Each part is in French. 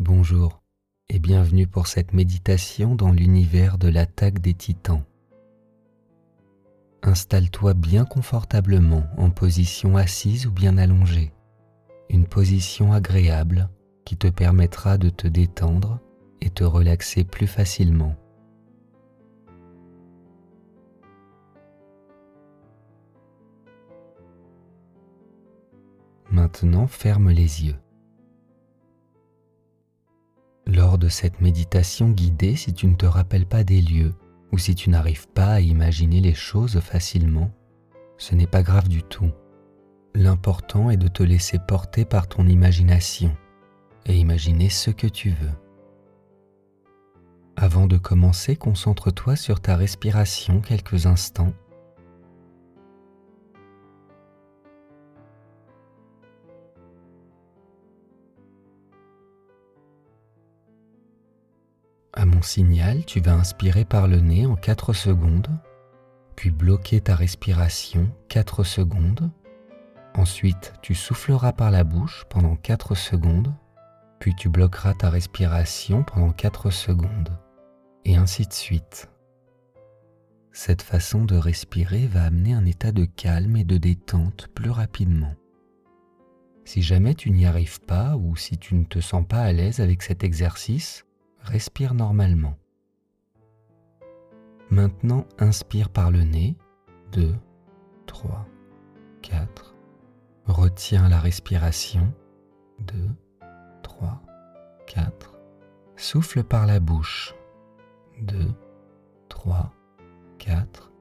Bonjour et bienvenue pour cette méditation dans l'univers de l'attaque des titans. Installe-toi bien confortablement en position assise ou bien allongée, une position agréable qui te permettra de te détendre et te relaxer plus facilement. Maintenant, ferme les yeux. Lors de cette méditation guidée, si tu ne te rappelles pas des lieux ou si tu n'arrives pas à imaginer les choses facilement, ce n'est pas grave du tout. L'important est de te laisser porter par ton imagination et imaginer ce que tu veux. Avant de commencer, concentre-toi sur ta respiration quelques instants Signal, tu vas inspirer par le nez en 4 secondes, puis bloquer ta respiration 4 secondes. Ensuite, tu souffleras par la bouche pendant 4 secondes, puis tu bloqueras ta respiration pendant 4 secondes, et ainsi de suite. Cette façon de respirer va amener un état de calme et de détente plus rapidement. Si jamais tu n'y arrives pas ou si tu ne te sens pas à l'aise avec cet exercice, respire normalement. Maintenant, inspire par le nez. 2, 3, 4. Retiens la respiration. 2, 3, 4. Souffle par la bouche. 2, 3, 4.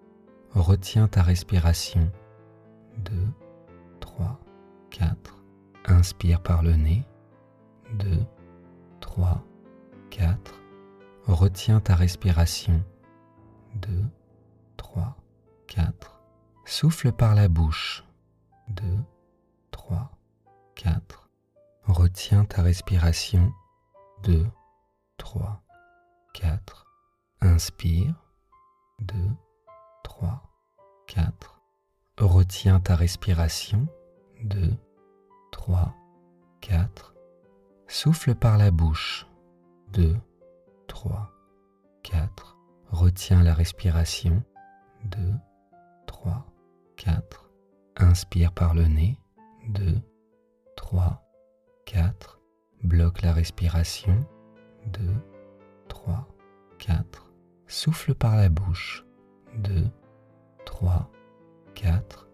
Retiens ta respiration. 2, 3, 4. Inspire par le nez. 2, 3, 4. Retiens ta respiration. 2, 3, 4. Souffle par la bouche. 2, 3, 4. Retiens ta respiration. 2, 3, 4. Inspire. 2, 3, 4. Retiens ta respiration. 2, 3, 4. Souffle par la bouche. 2, 3, 4. Retiens la respiration. 2, 3, 4. Inspire par le nez. 2, 3, 4. Bloque la respiration. 2, 3, 4. Souffle par la bouche. 2, 3, 4.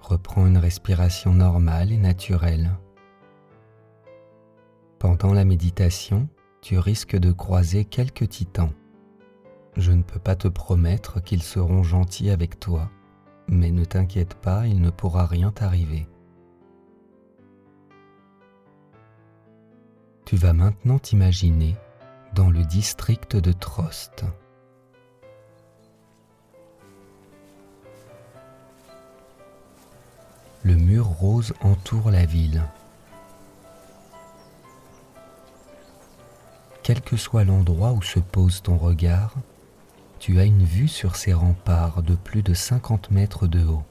Reprends une respiration normale et naturelle. Pendant la méditation, tu risques de croiser quelques titans. Je ne peux pas te promettre qu'ils seront gentils avec toi, mais ne t'inquiète pas, il ne pourra rien t'arriver. Tu vas maintenant t'imaginer dans le district de Trost. Le mur rose entoure la ville. Quel que soit l'endroit où se pose ton regard, tu as une vue sur ces remparts de plus de 50 mètres de haut.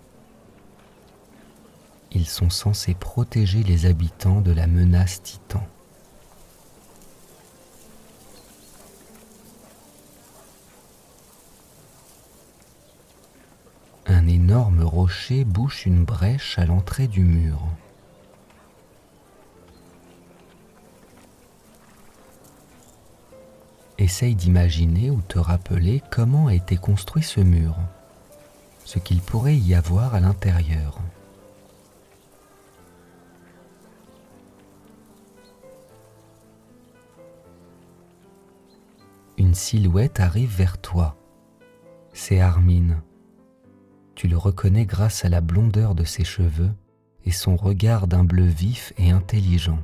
Ils sont censés protéger les habitants de la menace titan. Un énorme rocher bouche une brèche à l'entrée du mur. Essaye d'imaginer ou te rappeler comment a été construit ce mur, ce qu'il pourrait y avoir à l'intérieur. Une silhouette arrive vers toi. C'est Armin. Tu le reconnais grâce à la blondeur de ses cheveux et son regard d'un bleu vif et intelligent.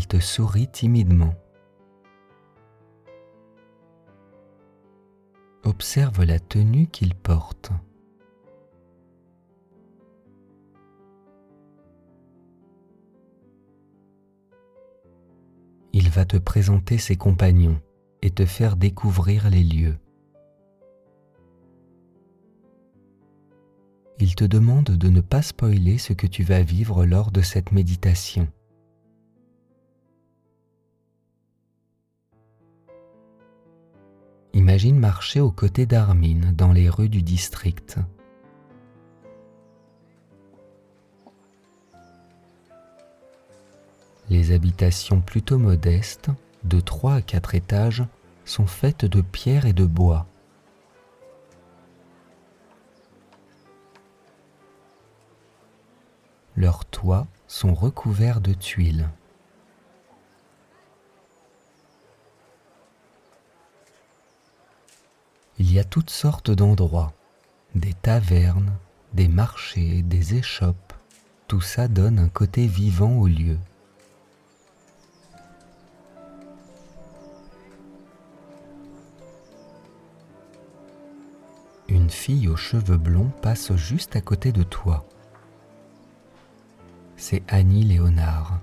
Il te sourit timidement. Observe la tenue qu'il porte. Il va te présenter ses compagnons et te faire découvrir les lieux. il te demande de ne pas spoiler ce que tu vas vivre lors de cette méditation. Imagine marcher aux côtés d'Armin dans les rues du district. Les habitations plutôt modestes, de 3 à 4 étages, sont faites de pierre et de bois. Leurs toits sont recouverts de tuiles. Il y a toutes sortes d'endroits, des tavernes, des marchés, des échoppes. Tout ça donne un côté vivant au lieu. Une fille aux cheveux blonds passe juste à côté de toi c'est Annie Léonard.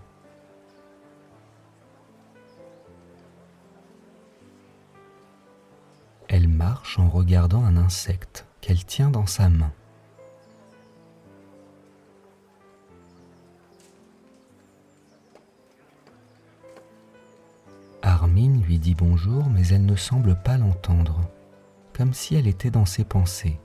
En regardant un insecte qu'elle tient dans sa main. Armine lui dit bonjour, mais elle ne semble pas l'entendre, comme si elle était dans ses pensées.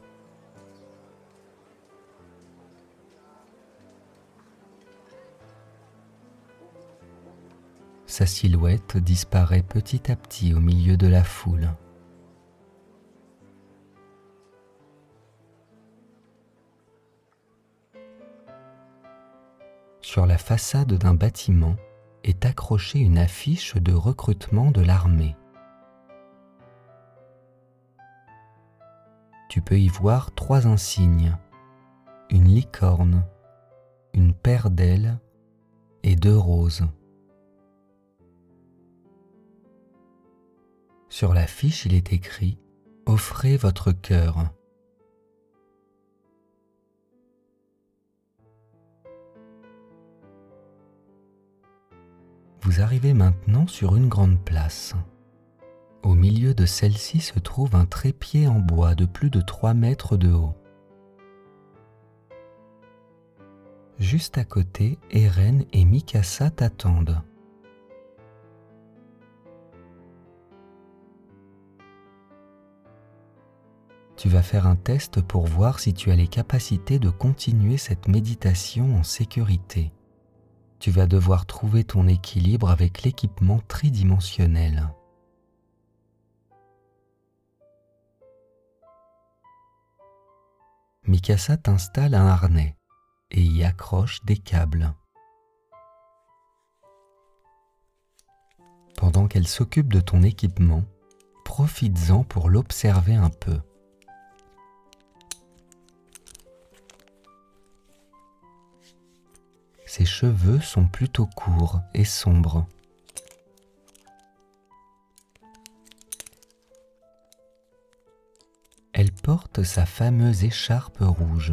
Sa silhouette disparaît petit à petit au milieu de la foule. Sur la façade d'un bâtiment est accrochée une affiche de recrutement de l'armée. Tu peux y voir trois insignes, une licorne, une paire d'ailes et deux roses. Sur la fiche, il est écrit Offrez votre cœur. Vous arrivez maintenant sur une grande place. Au milieu de celle-ci se trouve un trépied en bois de plus de 3 mètres de haut. Juste à côté, Eren et Mikasa t'attendent. tu vas faire un test pour voir si tu as les capacités de continuer cette méditation en sécurité. Tu vas devoir trouver ton équilibre avec l'équipement tridimensionnel. Mikasa t'installe un harnais et y accroche des câbles. Pendant qu'elle s'occupe de ton équipement, profites-en pour l'observer un peu. Ses cheveux sont plutôt courts et sombres. Elle porte sa fameuse écharpe rouge.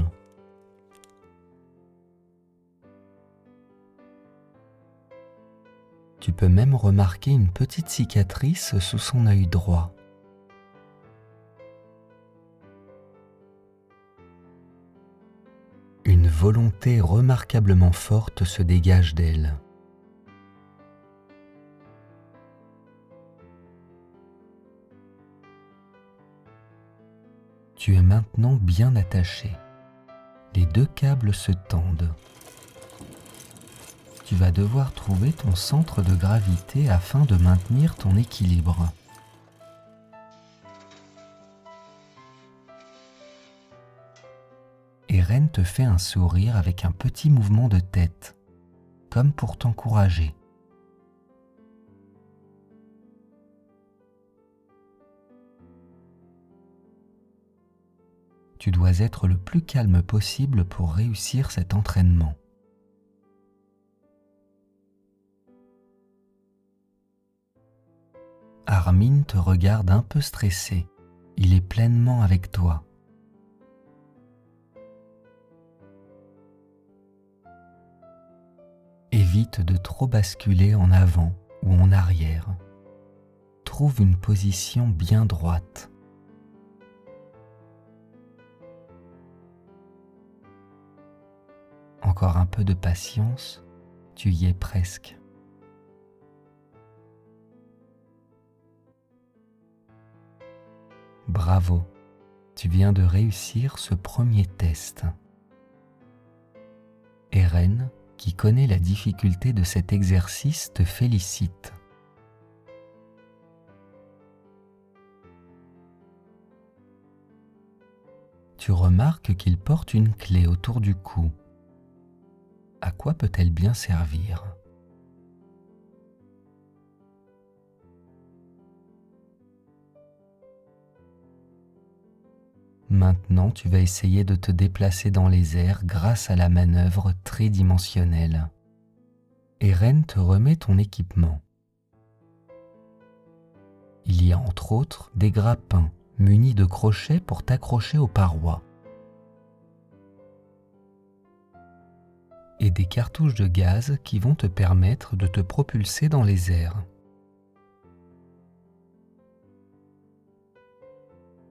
Tu peux même remarquer une petite cicatrice sous son œil droit. Volonté remarquablement forte se dégage d'elle. Tu es maintenant bien attaché. Les deux câbles se tendent. Tu vas devoir trouver ton centre de gravité afin de maintenir ton équilibre. Eren te fait un sourire avec un petit mouvement de tête, comme pour t'encourager. Tu dois être le plus calme possible pour réussir cet entraînement. Armin te regarde un peu stressé. Il est pleinement avec toi. Évite de trop basculer en avant ou en arrière. Trouve une position bien droite. encore un peu de patience, tu y es presque. Bravo, tu viens de réussir ce premier test. Eren, qui connaît la difficulté de cet exercice, te félicite. Tu remarques qu'il porte une clé autour du cou. À quoi peut-elle bien servir? Maintenant, tu vas essayer de te déplacer dans les airs grâce à la manœuvre tridimensionnelle. Eren te remet ton équipement. Il y a entre autres des grappins munis de crochets pour t'accrocher aux parois. Et des cartouches de gaz qui vont te permettre de te propulser dans les airs.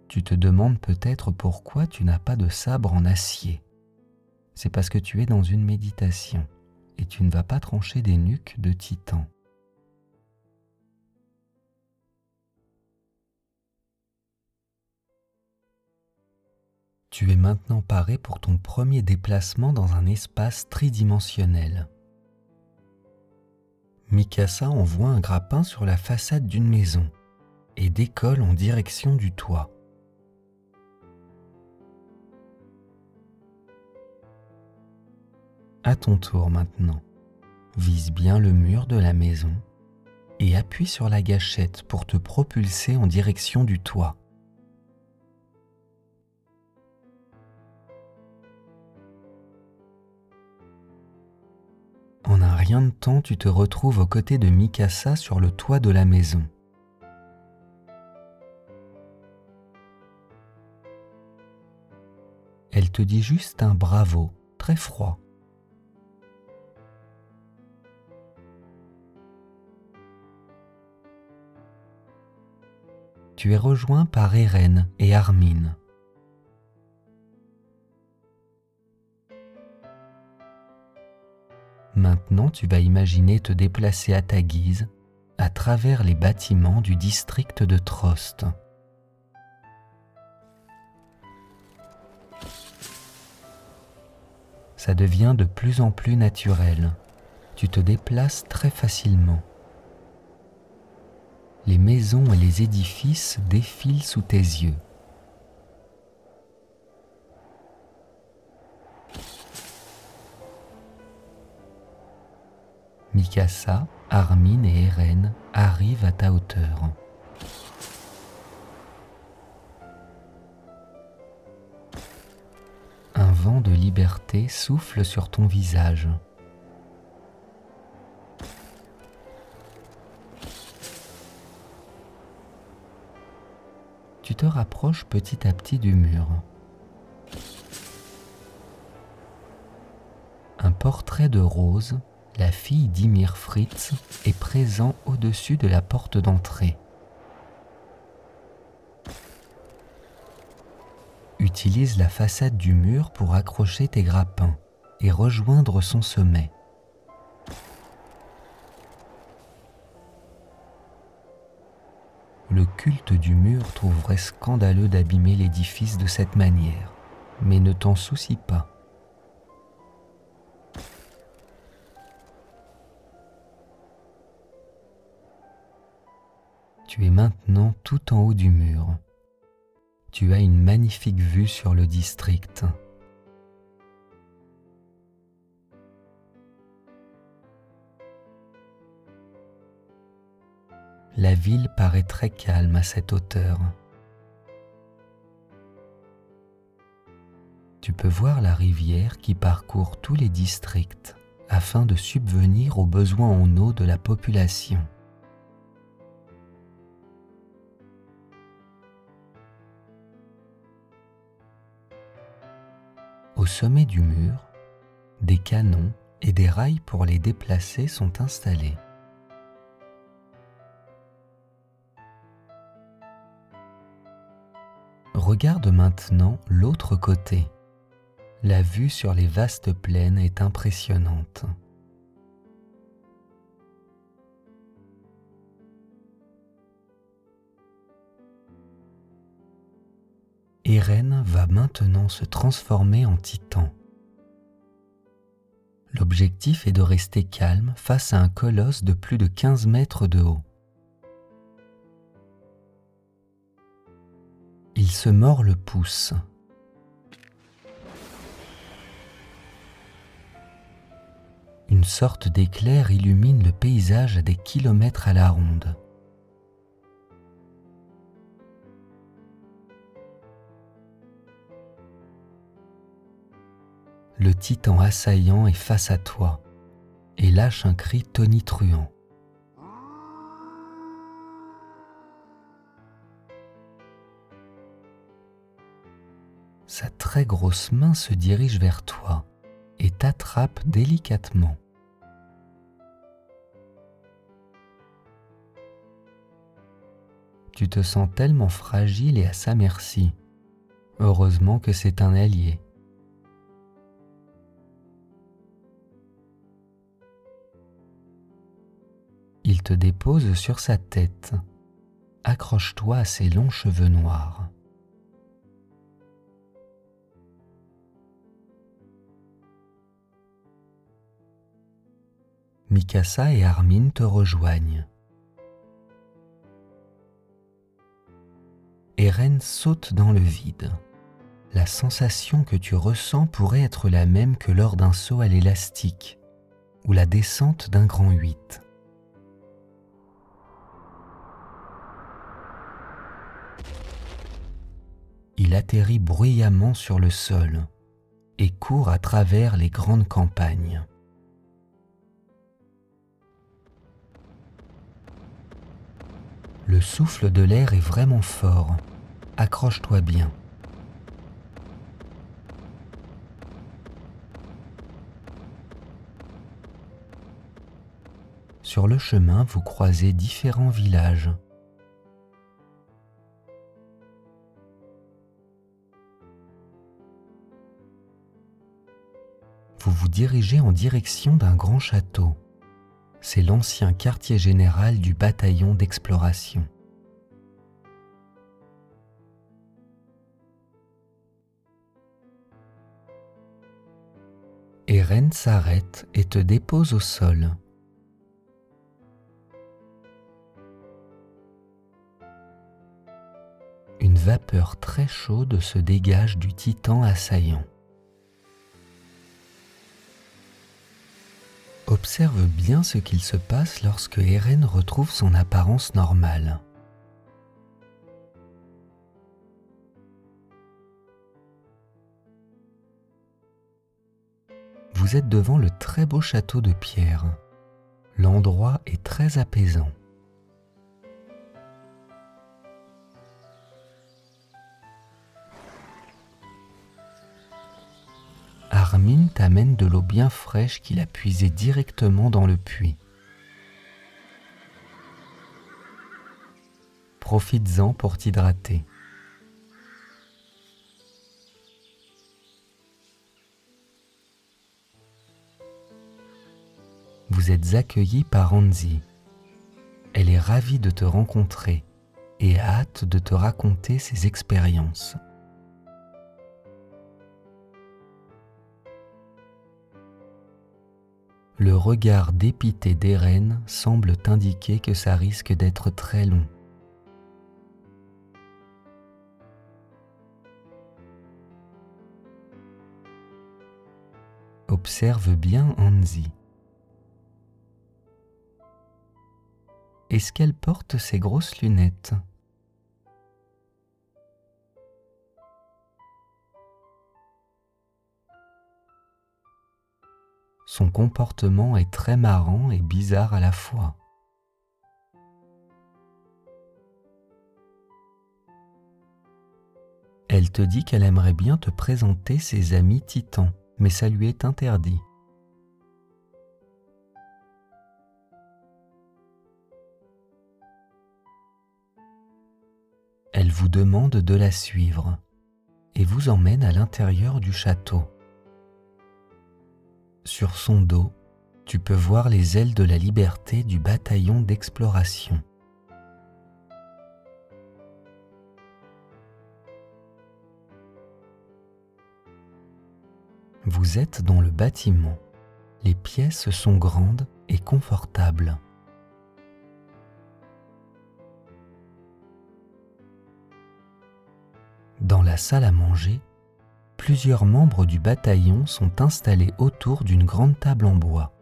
Tu te demandes peut-être pourquoi tu n'as pas de sabre en acier. C'est parce que tu es dans une méditation et tu ne vas pas trancher des nuques de titan. Tu es maintenant paré pour ton premier déplacement dans un espace tridimensionnel. Mikasa envoie un grappin sur la façade d'une maison et décolle en direction du toit. À ton tour maintenant, vise bien le mur de la maison et appuie sur la gâchette pour te propulser en direction du toit. En un rien de temps, tu te retrouves aux côtés de Mikasa sur le toit de la maison. Elle te dit juste un bravo, très froid. Tu es rejoint par Eren et Armin. Maintenant, tu vas imaginer te déplacer à ta guise à travers les bâtiments du district de Trost. Ça devient de plus en plus naturel. Tu te déplaces très facilement les maisons et les édifices défilent sous tes yeux. Mikasa, Armin et Eren arrivent à ta hauteur. Un vent de liberté souffle sur ton visage. Tu te rapproches petit à petit du mur. Un portrait de Rose, la fille d'Ymir Fritz, est présent au-dessus de la porte d'entrée. Utilise la façade du mur pour accrocher tes grappins et rejoindre son sommet. Le culte du mur trouverait scandaleux d'abîmer l'édifice de cette manière, mais ne t'en soucie pas. Tu es maintenant tout en haut du mur. Tu as une magnifique vue sur le district. La ville paraît très calme à cette hauteur. Tu peux voir la rivière qui parcourt tous les districts afin de subvenir aux besoins en eau de la population. Au sommet du mur, des canons et des rails pour les déplacer sont installés. Regarde maintenant l'autre côté. la vue sur les vastes plaines est impressionnante. Eren va maintenant se transformer en titan. L'objectif est de rester calme face à un colosse de plus de 15 mètres de haut. Il se mord le pouce. Une sorte d'éclair illumine le paysage à des kilomètres à la ronde. le titan assaillant est face à toi et lâche un cri tonitruant. Sa très grosse main se dirige vers toi et t'attrape délicatement. Tu te sens tellement fragile et à sa merci. Heureusement que c'est un allié. Il te dépose sur sa tête. Accroche-toi à ses longs cheveux noirs. Mikasa et Armin te rejoignent. Eren saute dans le vide. La sensation que tu ressens pourrait être la même que lors d'un saut à l'élastique ou la descente d'un grand 8. il atterrit bruyamment sur le sol et court à travers les grandes campagnes. Le souffle de l'air est vraiment fort. Accroche-toi bien. Sur le chemin, vous croisez différents villages. vous vous dirigez en direction d'un grand château. C'est l'ancien quartier général du bataillon d'exploration. Eren s'arrête et te dépose au sol. Une vapeur très chaude se dégage du titan assaillant. Observe bien ce qu'il se passe lorsque Eren retrouve son apparence normale. Vous êtes devant le très beau château de pierre. L'endroit est très apaisant. T'amène de l'eau bien fraîche qu'il a puisée directement dans le puits. Profites-en pour t'hydrater. Vous êtes accueilli par Anzi. Elle est ravie de te rencontrer et hâte de te raconter ses expériences. Le regard dépité d'Eren semble t'indiquer que ça risque d'être très long. Observe bien Anzi. Est-ce qu'elle porte ses grosses lunettes? Son comportement est très marrant et bizarre à la fois. Elle te dit qu'elle aimerait bien te présenter ses amis titans, mais ça lui est interdit. Elle vous demande de la suivre et vous emmène à l'intérieur du château sur son dos, tu peux voir les ailes de la liberté du bataillon d'exploration. Vous êtes dans le bâtiment. Les pièces sont grandes et confortables. Dans la salle à manger, plusieurs membres du bataillon sont installés autour d'une grande table en bois.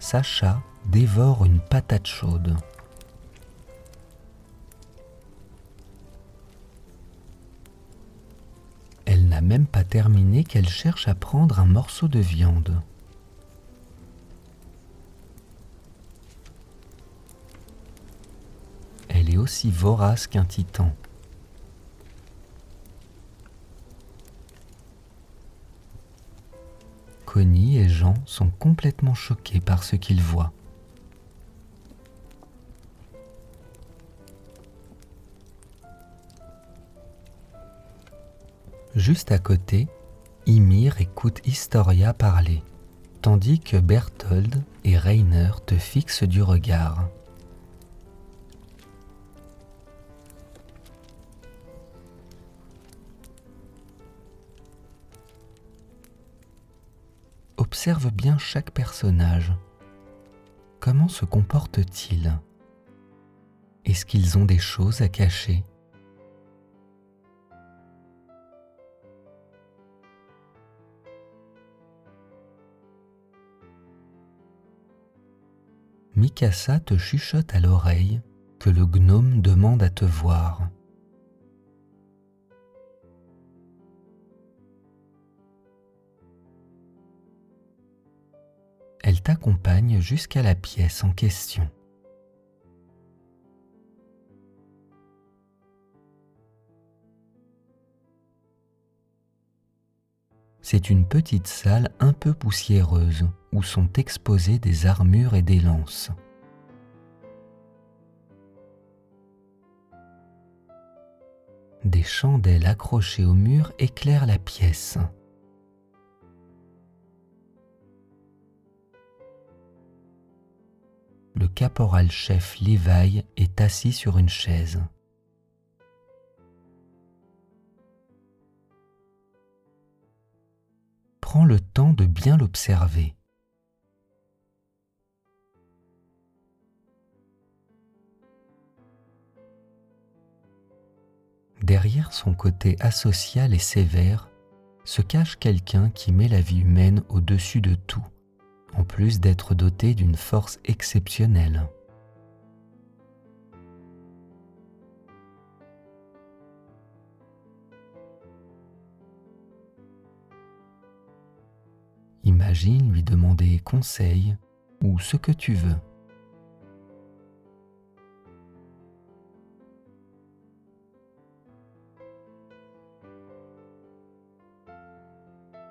Sacha dévore une patate chaude. Elle n'a même pas terminé qu'elle cherche à prendre un morceau de viande. Elle est aussi vorace qu'un titan. Connie et Jean sont complètement choqués par ce qu'ils voient. Juste à côté, Ymir écoute Historia parler, tandis que Berthold et Rainer te fixent du regard. Observe bien chaque personnage. Comment se comportent-ils? Est-ce qu'ils ont des choses à cacher? Mikasa te chuchote à l'oreille que le gnome demande à te voir. Elle t'accompagne jusqu'à la pièce en question. C'est une petite salle un peu poussiéreuse où sont exposées des armures et des lances. Des chandelles accrochées au mur éclairent la pièce. Le caporal-chef Levi est assis sur une chaise. Prends le temps de bien l'observer. Derrière son côté asocial et sévère se cache quelqu'un qui met la vie humaine au-dessus de tout, en plus d'être doté d'une force exceptionnelle. Imagine lui demander conseil ou ce que tu veux.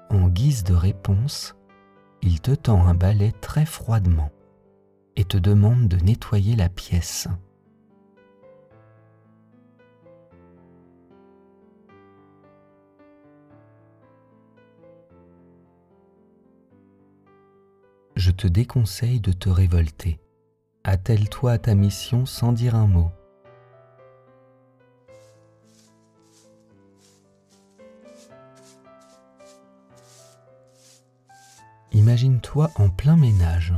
En guise de réponse, il te tend un balai très froidement et te demande de nettoyer la pièce. Je te déconseille de te révolter. Attelle-toi à ta mission sans dire un mot. Imagine-toi en plein ménage.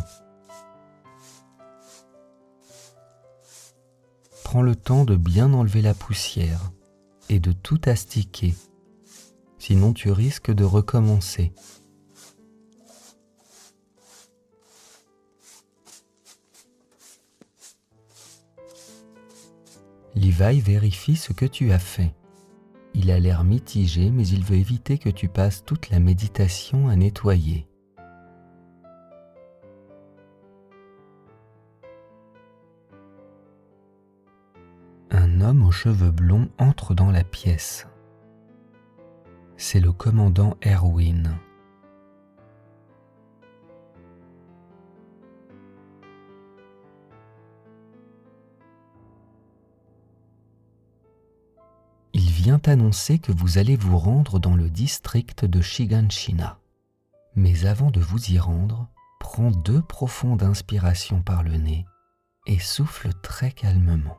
Prends le temps de bien enlever la poussière et de tout astiquer, sinon tu risques de recommencer. Levi vérifie ce que tu as fait. Il a l'air mitigé, mais il veut éviter que tu passes toute la méditation à nettoyer. Cheveux blonds entre dans la pièce. C'est le commandant Erwin. vient annoncer que vous allez vous rendre dans le district de Shiganshina. Mais avant de vous y rendre, prends deux profondes inspirations par le nez et souffle très calmement.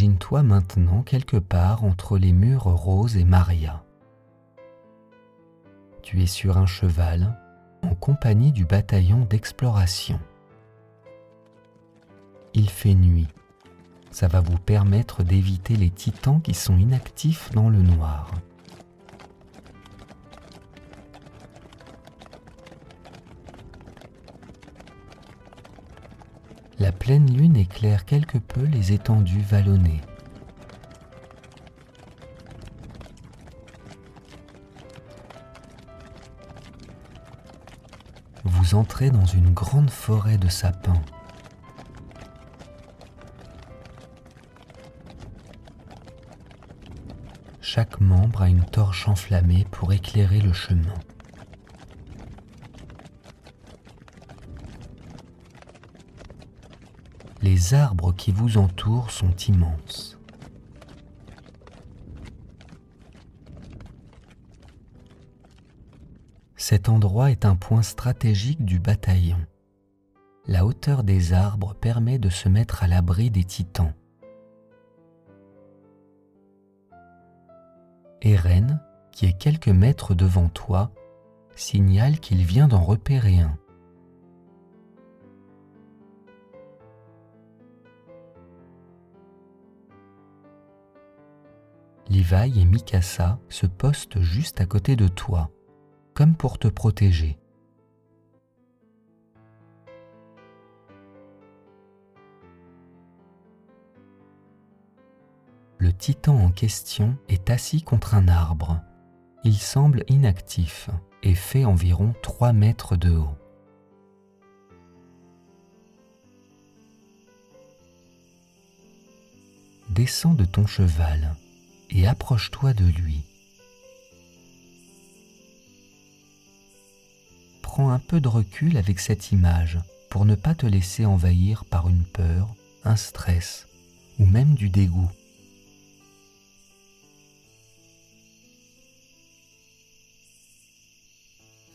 Imagine-toi maintenant quelque part entre les murs Rose et Maria. Tu es sur un cheval en compagnie du bataillon d'exploration. Il fait nuit. Ça va vous permettre d'éviter les titans qui sont inactifs dans le noir. La pleine lune éclaire quelque peu les étendues vallonnées. Vous entrez dans une grande forêt de sapins. Chaque membre a une torche enflammée pour éclairer le chemin. Les arbres qui vous entourent sont immenses. Cet endroit est un point stratégique du bataillon. La hauteur des arbres permet de se mettre à l'abri des titans. Eren, qui est quelques mètres devant toi, signale qu'il vient d'en repérer un. Levi et Mikasa se postent juste à côté de toi, comme pour te protéger. Le titan en question est assis contre un arbre. Il semble inactif et fait environ 3 mètres de haut. Descends de ton cheval et approche-toi de lui. Prends un peu de recul avec cette image pour ne pas te laisser envahir par une peur, un stress ou même du dégoût.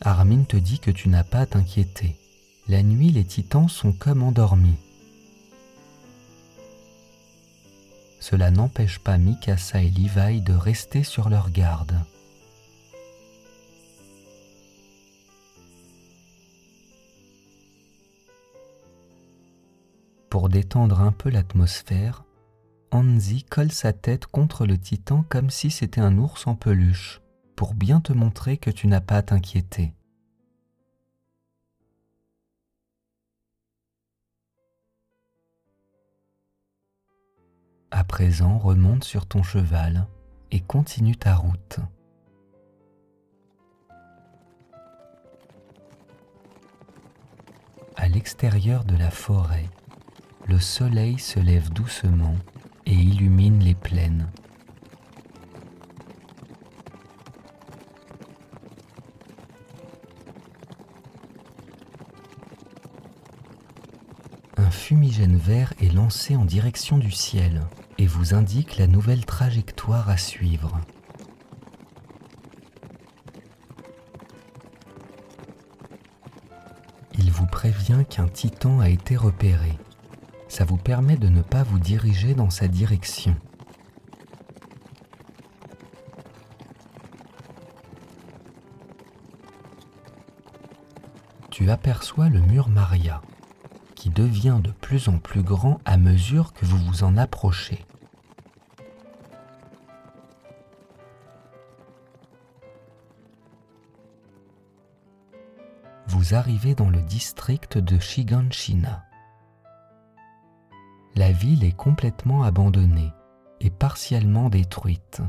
Armin te dit que tu n'as pas à t'inquiéter. La nuit, les titans sont comme endormis. Cela n'empêche pas Mikasa et Levi de rester sur leur garde. Pour détendre un peu l'atmosphère, Anzi colle sa tête contre le titan comme si c'était un ours en peluche, pour bien te montrer que tu n'as pas à t'inquiéter. À présent, remonte sur ton cheval et continue ta route. À l'extérieur de la forêt, le soleil se lève doucement et illumine les plaines. Un fumigène vert est lancé en direction du ciel et vous indique la nouvelle trajectoire à suivre. Il vous prévient qu'un titan a été repéré. Ça vous permet de ne pas vous diriger dans sa direction. Tu aperçois le mur Maria devient de plus en plus grand à mesure que vous vous en approchez. Vous arrivez dans le district de Shiganshina. La ville est complètement abandonnée et partiellement détruite.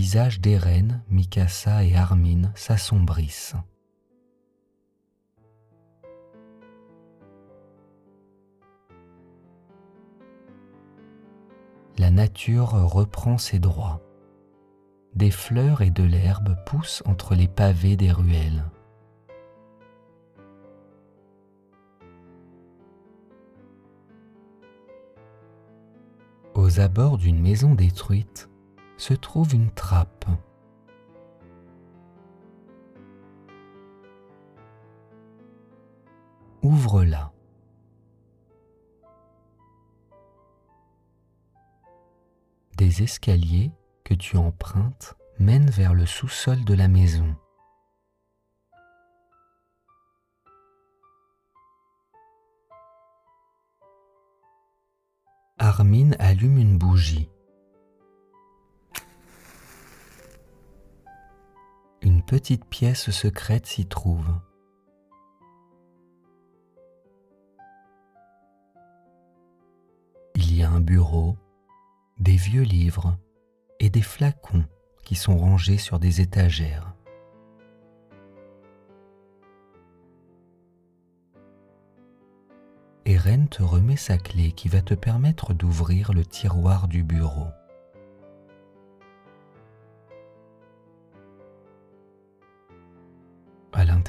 Visages d'Eren, Mikasa et Armin s'assombrissent. La nature reprend ses droits. Des fleurs et de l'herbe poussent entre les pavés des ruelles. Aux abords d'une maison détruite se trouve une trappe. Ouvre-la. Des escaliers que tu empruntes mènent vers le sous-sol de la maison. Armin allume une bougie. Petite pièce secrète s'y trouve. Il y a un bureau, des vieux livres et des flacons qui sont rangés sur des étagères. Eren te remet sa clé qui va te permettre d'ouvrir le tiroir du bureau.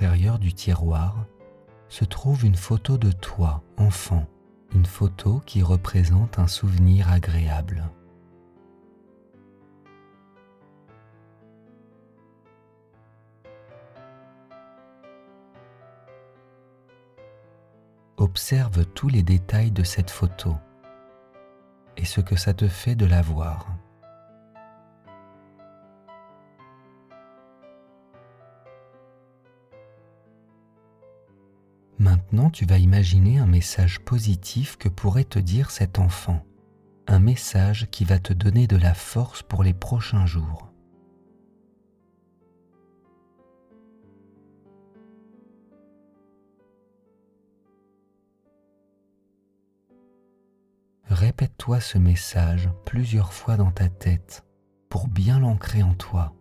L'intérieur du tiroir se trouve une photo de toi, enfant, une photo qui représente un souvenir agréable. Observe tous les détails de cette photo et ce que ça te fait de la voir. Maintenant, tu vas imaginer un message positif que pourrait te dire cet enfant, un message qui va te donner de la force pour les prochains jours. Répète-toi ce message plusieurs fois dans ta tête pour bien l'ancrer en toi.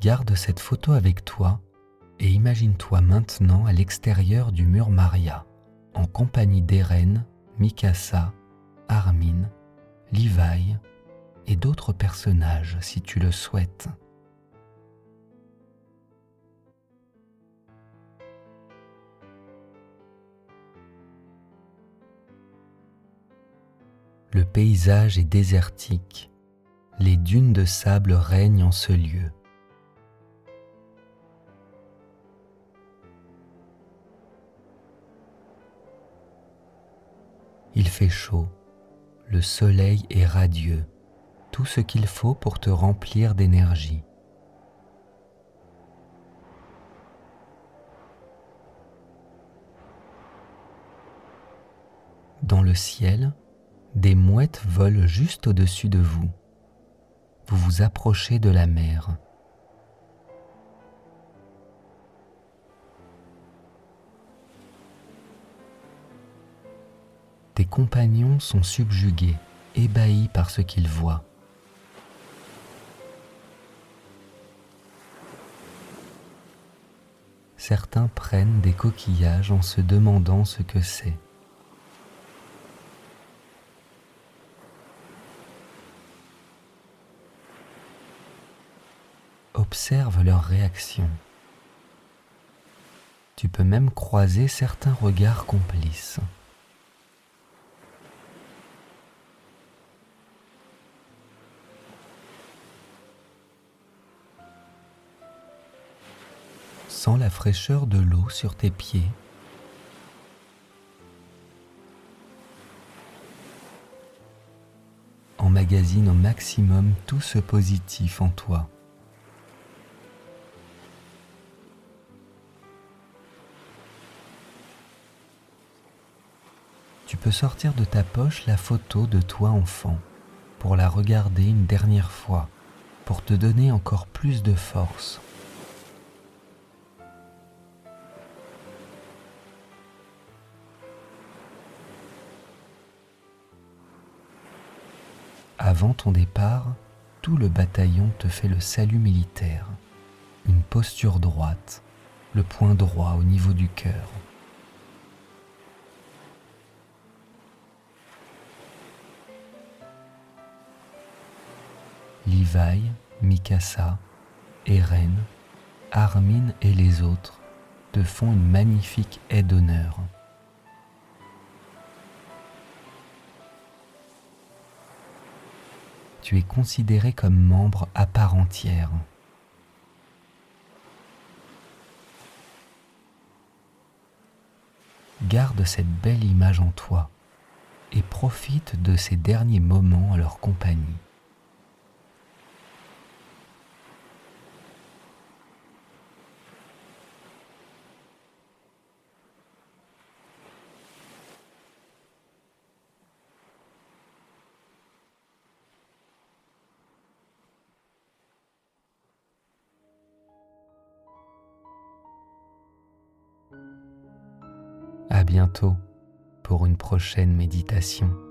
Garde cette photo avec toi et imagine-toi maintenant à l'extérieur du mur Maria, en compagnie d'Eren, Mikasa, Armin, Levi et d'autres personnages si tu le souhaites. Le paysage est désertique, les dunes de sable règnent en ce lieu. Il fait chaud, le soleil est radieux, tout ce qu'il faut pour te remplir d'énergie. Dans le ciel, des mouettes volent juste au-dessus de vous. Vous vous approchez de la mer. Tes compagnons sont subjugués, ébahis par ce qu'ils voient. Certains prennent des coquillages en se demandant ce que c'est. observe leur réaction. Tu peux même croiser certains regards complices. Sens la fraîcheur de l'eau sur tes pieds. Emmagasine au maximum tout ce positif en toi. tu peux sortir de ta poche la photo de toi enfant pour la regarder une dernière fois, pour te donner encore plus de force. Avant ton départ, tout le bataillon te fait le salut militaire, une posture droite, le point droit au niveau du cœur. Livaï, Mikasa, Eren, Armin et les autres te font une magnifique aide d'honneur. Tu es considéré comme membre à part entière. Garde cette belle image en toi et profite de ces derniers moments à leur compagnie. Pour une prochaine méditation.